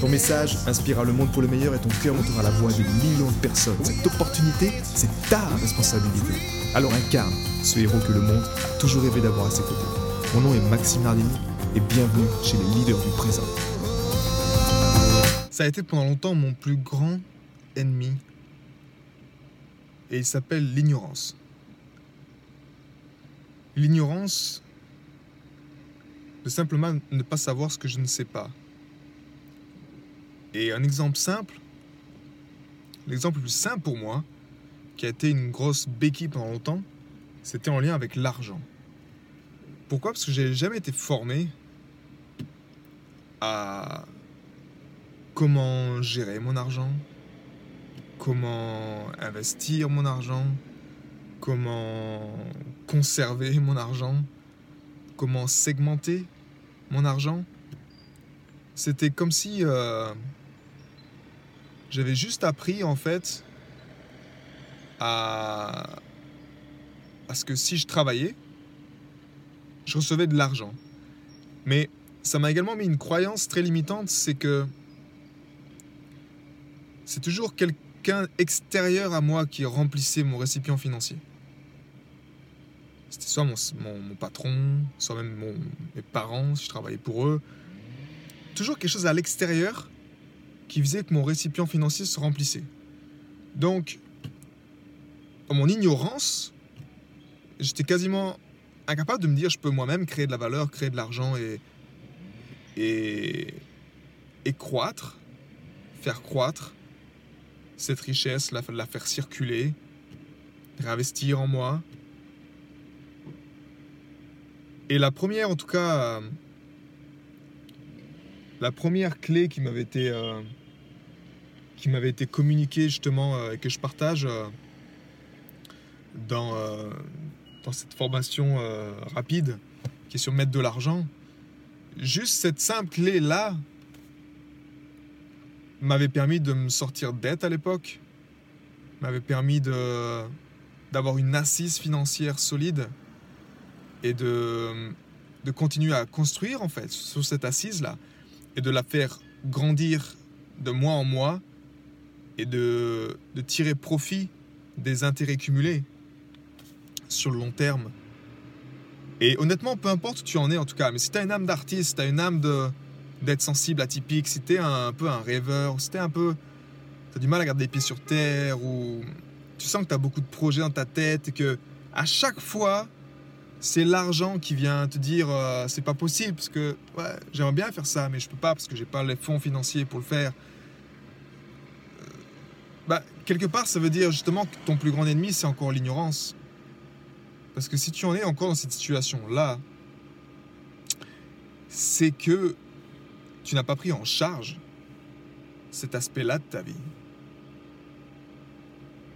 Ton message inspirera le monde pour le meilleur et ton cœur montera la voix de millions de personnes. Cette opportunité, c'est ta responsabilité. Alors incarne ce héros que le monde a toujours rêvé d'avoir à ses côtés. Mon nom est Maxime Nardini et bienvenue chez les leaders du présent. Ça a été pendant longtemps mon plus grand ennemi et il s'appelle l'ignorance. L'ignorance de simplement ne pas savoir ce que je ne sais pas. Et un exemple simple, l'exemple le plus simple pour moi, qui a été une grosse béquille pendant longtemps, c'était en lien avec l'argent. Pourquoi? Parce que j'ai jamais été formé à comment gérer mon argent, comment investir mon argent, comment conserver mon argent, comment segmenter mon argent. C'était comme si euh, j'avais juste appris en fait à, à ce que si je travaillais, je recevais de l'argent. Mais ça m'a également mis une croyance très limitante, c'est que c'est toujours quelqu'un extérieur à moi qui remplissait mon récipient financier. C'était soit mon, mon, patron, soit même mes parents, si je travaillais pour eux. Toujours quelque chose à l'extérieur qui faisait que mon récipient financier se remplissait. Donc, dans mon ignorance, j'étais quasiment incapable de me dire je peux moi-même créer de la valeur, créer de l'argent et, et, et croître, faire croître cette richesse, la, la faire circuler, réinvestir en moi. Et la première, en tout cas, la première clé qui m'avait été, euh, été communiquée justement euh, et que je partage dans, dans cette formation rapide qui est sur mettre de l'argent, juste cette simple clé-là m'avait permis de me sortir de dette à l'époque, m'avait permis de, d'avoir une assise financière solide et de, de continuer à construire en fait sur cette assise-là et de la faire grandir de mois en mois et de, de tirer profit des intérêts cumulés sur le long terme. Et honnêtement, peu importe où tu en es en tout cas, mais si tu as une âme d'artiste, tu as une âme de, d'être sensible, atypique, si tu es un, peu un rêveur, si tu un peu. Tu as du mal à garder les pieds sur terre, ou tu sens que tu as beaucoup de projets dans ta tête et que à chaque fois, c'est l'argent qui vient te dire euh, c'est pas possible parce que ouais, j'aimerais bien faire ça, mais je peux pas parce que j'ai pas les fonds financiers pour le faire. Euh, bah, quelque part, ça veut dire justement que ton plus grand ennemi, c'est encore l'ignorance. Parce que si tu en es encore dans cette situation-là, c'est que tu n'as pas pris en charge cet aspect-là de ta vie.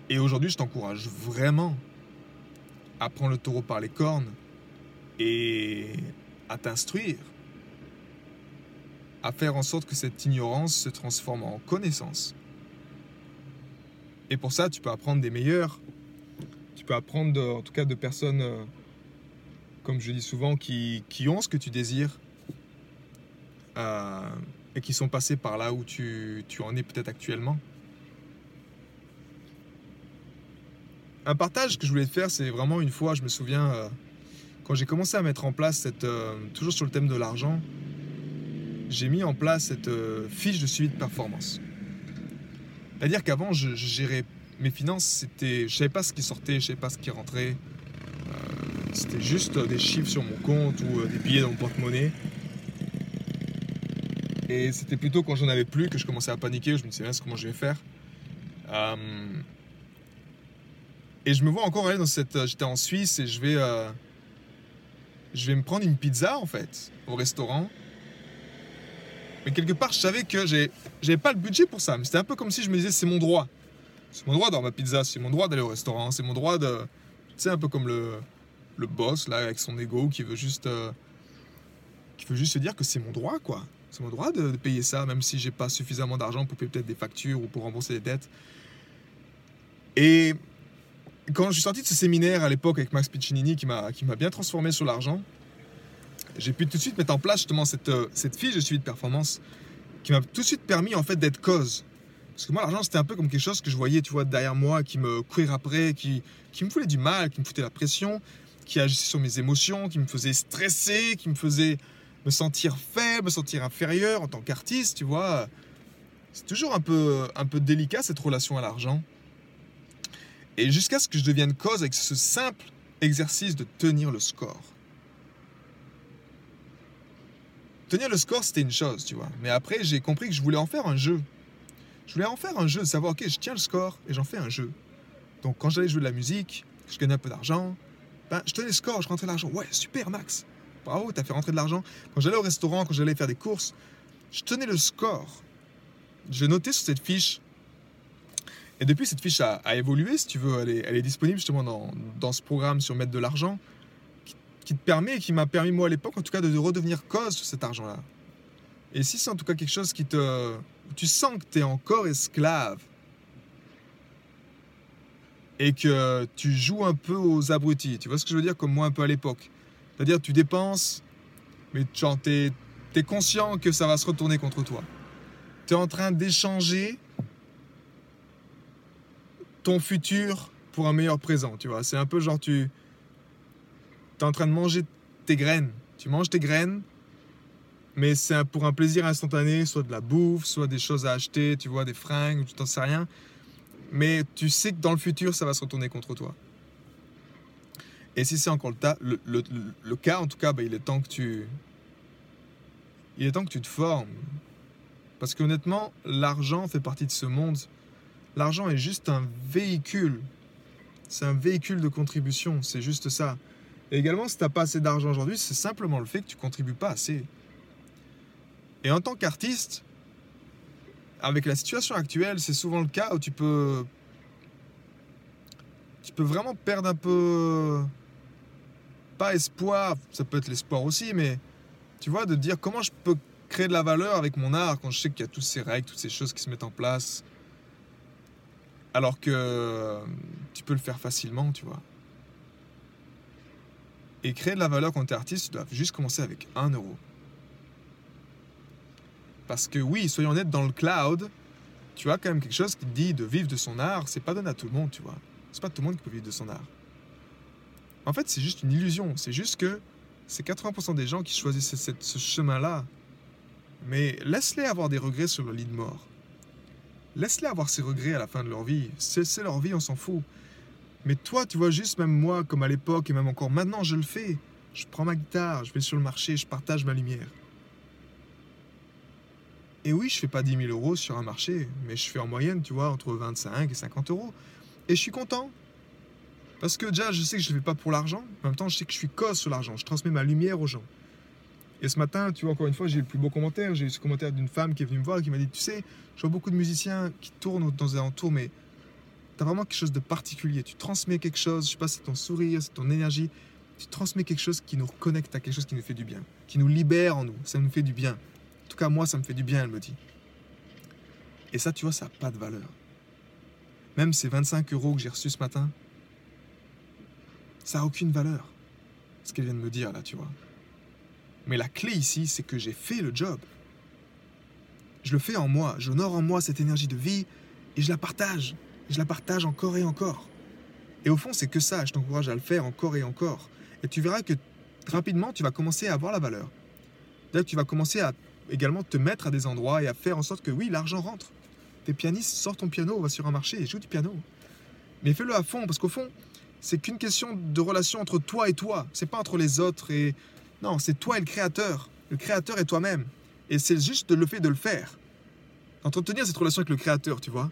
Et aujourd'hui, je t'encourage vraiment à prendre le taureau par les cornes et à t'instruire, à faire en sorte que cette ignorance se transforme en connaissance. Et pour ça, tu peux apprendre des meilleurs. Tu peux apprendre, en tout cas, de personnes, euh, comme je dis souvent, qui, ont ce que tu désires euh, et qui sont passés par là où tu en es peut-être actuellement. Un partage que je voulais faire, c'est vraiment une fois, je me souviens, euh, quand j'ai commencé à mettre en place cette, euh, toujours sur le thème de l'argent, j'ai mis en place cette euh, fiche de suivi de performance. C'est-à-dire qu'avant, je, gérais mes finances, c'était, je savais pas ce qui sortait, je savais pas ce qui rentrait. c'était juste des chiffres sur mon compte ou des billets dans mon porte-monnaie. Et c'était plutôt quand j'en avais plus que je commençais à paniquer, je me disais, comment je vais faire? Et je me vois encore aller dans cette. Euh, j'étais en Suisse et je vais. Euh, je vais me prendre une pizza en fait au restaurant. Mais quelque part, je savais que j'avais pas le budget pour ça. Mais c'était un peu comme si je me disais, c'est mon droit. C'est mon droit d'avoir ma pizza, c'est mon droit d'aller au restaurant, c'est mon droit de. Tu sais, un peu comme le, le boss, là, avec son ego, qui veut juste. euh, qui veut juste se dire que c'est mon droit, quoi. C'est mon droit de, de payer ça, même si j'ai pas suffisamment d'argent pour payer peut-être des factures ou pour rembourser des dettes. Et quand je suis sorti de ce séminaire à l'époque avec Max Piccinini, qui m'a qui m'a bien transformé sur l'argent, j'ai pu tout de suite mettre en place justement cette, euh, cette fiche de suivi de performance qui m'a tout de suite permis en fait d'être cause. Parce que moi, l'argent, c'était un peu comme quelque chose que je voyais, tu vois, derrière moi, qui me courait après, qui, qui me foutait du mal, qui me foutait la pression, qui agissait sur mes émotions, qui me faisait stresser, qui me faisait me sentir faible, me sentir inférieur en tant qu'artiste, tu vois. C'est toujours un peu, un peu délicat cette relation à l'argent. Et jusqu'à ce que je devienne cause avec ce simple exercice de tenir le score. Tenir le score, c'était une chose, tu vois. Mais après, j'ai compris que je voulais en faire un jeu. Je voulais en faire un jeu, savoir, ok, je tiens le score et j'en fais un jeu. Donc quand j'allais jouer de la musique, je gagnais un peu d'argent, ben, je tenais le score, je rentrais l'argent. Ouais, super Max, bravo, t'as fait rentrer de l'argent. Quand j'allais au restaurant, quand j'allais faire des courses, je tenais le score. Je notais sur cette fiche. Et depuis, cette fiche a, évolué, si tu veux. Elle est, disponible justement dans, dans ce programme sur Mettre de l'argent, qui, te permet, et qui m'a permis, moi à l'époque, en tout cas, de, de redevenir cause sur cet argent-là. Et si c'est en tout cas quelque chose qui te. Tu sens que tu es encore esclave. Et que tu joues un peu aux abrutis. Tu vois ce que je veux dire Comme moi un peu à l'époque. C'est-à-dire tu dépenses, mais genre t'es es conscient que ça va se retourner contre toi. Tu es en train d'échanger ton futur pour un meilleur présent. Tu vois C'est un peu genre tu. Es en train de manger tes graines. Tu manges tes graines mais c'est pour un plaisir instantané, soit de la bouffe, soit des choses à acheter, tu vois, des fringues, tu t'en sais rien. Mais tu sais que dans le futur, ça va se retourner contre toi. Et si c'est encore le- le cas, en tout cas, bah, il est temps que tu. Il est temps que tu te formes. Parce qu'honnêtement, l'argent fait partie de ce monde. L'argent est juste un véhicule. C'est un véhicule de contribution, c'est juste ça. Et également, si tu n'as pas assez d'argent aujourd'hui, c'est simplement le fait que tu contribues pas assez. Et en tant qu'artiste, avec la situation actuelle, c'est souvent le cas où tu peux. Tu peux vraiment perdre un peu. Pas espoir, ça peut être l'espoir aussi, mais tu vois, de dire comment je peux créer de la valeur avec mon art quand je sais qu'il y a toutes ces règles, toutes ces choses qui se mettent en place. Alors que tu peux le faire facilement, tu vois. Et créer de la valeur quand tu es artiste, tu dois juste commencer avec 1 euro. Parce que oui, soyons honnêtes, dans le cloud, tu as quand même quelque chose qui te dit de vivre de son art, c'est pas donné à tout le monde, tu vois. C'est pas tout le monde qui peut vivre de son art. En fait, c'est juste une illusion. C'est juste que c'est 80% des gens qui choisissent ce, ce chemin-là. Mais laisse-les avoir des regrets sur le lit de mort. Laisse-les avoir ces regrets à la fin de leur vie. C'est leur vie, on s'en fout. Mais toi, tu vois, juste même moi, comme à l'époque et même encore maintenant, je le fais. Je prends ma guitare, je vais sur le marché, je partage ma lumière. Et oui, je fais pas 10 000 euros sur un marché, mais je fais en moyenne, tu vois, entre 25 et 50 euros. Et je suis content. Parce que déjà, je sais que je ne le fais pas pour l'argent. En même temps, je sais que je suis cause sur l'argent. Je transmets ma lumière aux gens. Et ce matin, tu vois, encore une fois, j'ai eu le plus beau commentaire. J'ai eu ce commentaire d'une femme qui est venue me voir et qui m'a dit Tu sais, je vois beaucoup de musiciens qui tournent dans les alentours, mais tu as vraiment quelque chose de particulier. Tu transmets quelque chose, je sais pas, c'est ton sourire, c'est ton énergie. Tu transmets quelque chose qui nous reconnecte à quelque chose qui nous fait du bien, qui nous libère en nous. Ça nous fait du bien. En tout cas, moi, ça me fait du bien, elle me dit. Et ça, tu vois, ça n'a pas de valeur. Même ces 25 euros que j'ai reçus ce matin, ça n'a aucune valeur. Ce qu'elle vient de me dire, là, tu vois. Mais la clé ici, c'est que j'ai fait le job. Je le fais en moi. J'honore en moi cette énergie de vie et je la partage. Et je la partage encore et encore. Et au fond, c'est que ça. Je t'encourage à le faire encore et encore. Et tu verras que rapidement, tu vas commencer à avoir la valeur. D'ailleurs, tu vas commencer à également te mettre à des endroits et à faire en sorte que oui, l'argent rentre. T'es pianiste, sors ton piano, va sur un marché et joue du piano. Mais fais-le à fond, parce qu'au fond, c'est qu'une question de relation entre toi et toi. C'est pas entre les autres et. Non, c'est toi et le créateur. Le créateur est toi-même. Et c'est juste le fait de le faire. D'entretenir cette relation avec le créateur, tu vois.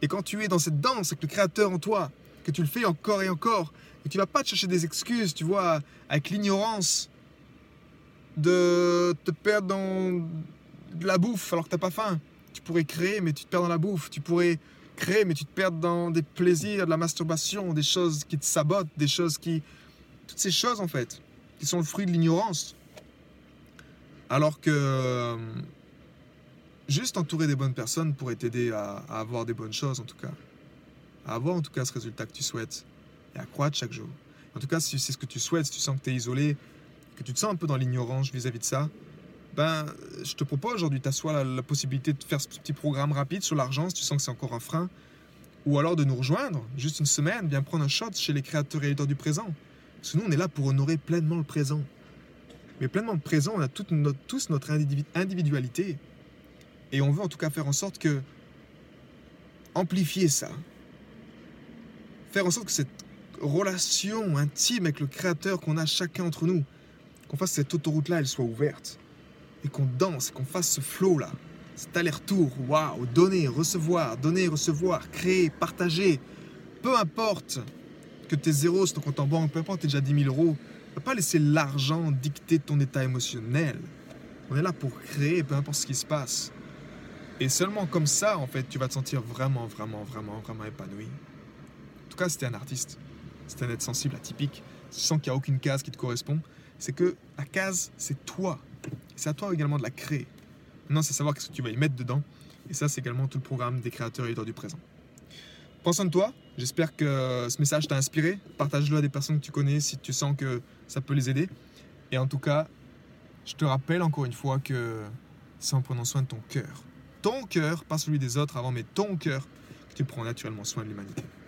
Et quand tu es dans cette danse avec le créateur en toi, que tu le fais encore et encore, et tu vas pas te chercher des excuses, tu vois, avec l'ignorance de te perdre dans de la bouffe alors que t'as pas faim. Tu pourrais créer, mais tu te perds dans la bouffe. Tu pourrais créer, mais tu te perds dans des plaisirs, de la masturbation, des choses qui te sabotent, des choses qui. Toutes ces choses, en fait, qui sont le fruit de l'ignorance. Alors que. euh, Juste entourer des bonnes personnes pourrait t'aider à, avoir des bonnes choses, en tout cas. À avoir, en tout cas, ce résultat que tu souhaites. Et à croître chaque jour. En tout cas, si c'est ce que tu souhaites, si tu sens que tu es isolé, que tu te sens un peu dans l'ignorance vis-à-vis de ça, ben, je te propose aujourd'hui, tu as soit la, la possibilité de faire ce petit programme rapide sur l'argent, si tu sens que c'est encore un frein, ou alors de nous rejoindre, juste une semaine, bien prendre un shot chez les créateurs et éditeurs du présent. Parce que nous, on est là pour honorer pleinement le présent. Mais pleinement le présent, on a tous notre individu- individualité. Et on veut en tout cas faire en sorte que amplifier ça. Faire en sorte que cette relation intime avec le créateur qu'on a chacun entre nous, qu'on fasse cette autoroute-là, elle soit ouverte. Et qu'on danse, qu'on fasse ce flow-là. Cet aller-retour, waouh, donner, recevoir, donner, recevoir, créer, partager. Peu importe que tes zéros sur ton compte en banque, peu importe t'aies déjà 10 000 euros, ne pas laisser l'argent dicter ton état émotionnel. On est là pour créer, peu importe ce qui se passe. Et seulement comme ça, en fait, tu vas te sentir vraiment, vraiment, vraiment, vraiment épanoui. En tout cas, si t'es un artiste, si t'es un être sensible, atypique, si tu sens qu'il n'y a aucune case qui te correspond, c'est que la case, c'est toi. C'est à toi également de la créer. Maintenant, c'est savoir qu'est-ce que tu vas y mettre dedans. Et ça, c'est également tout le programme des créateurs et éditeurs du présent. Prends soin de toi. J'espère que ce message t'a inspiré. Partage-le à des personnes que tu connais si tu sens que ça peut les aider. Et en tout cas, je te rappelle encore une fois que c'est en prenant soin de ton cœur. Ton cœur, pas celui des autres avant, mais ton cœur, que tu prends naturellement soin de l'humanité.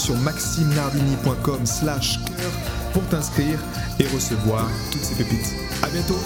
sur maximenardini.com slash cœur pour t'inscrire et recevoir toutes ces pépites. À bientôt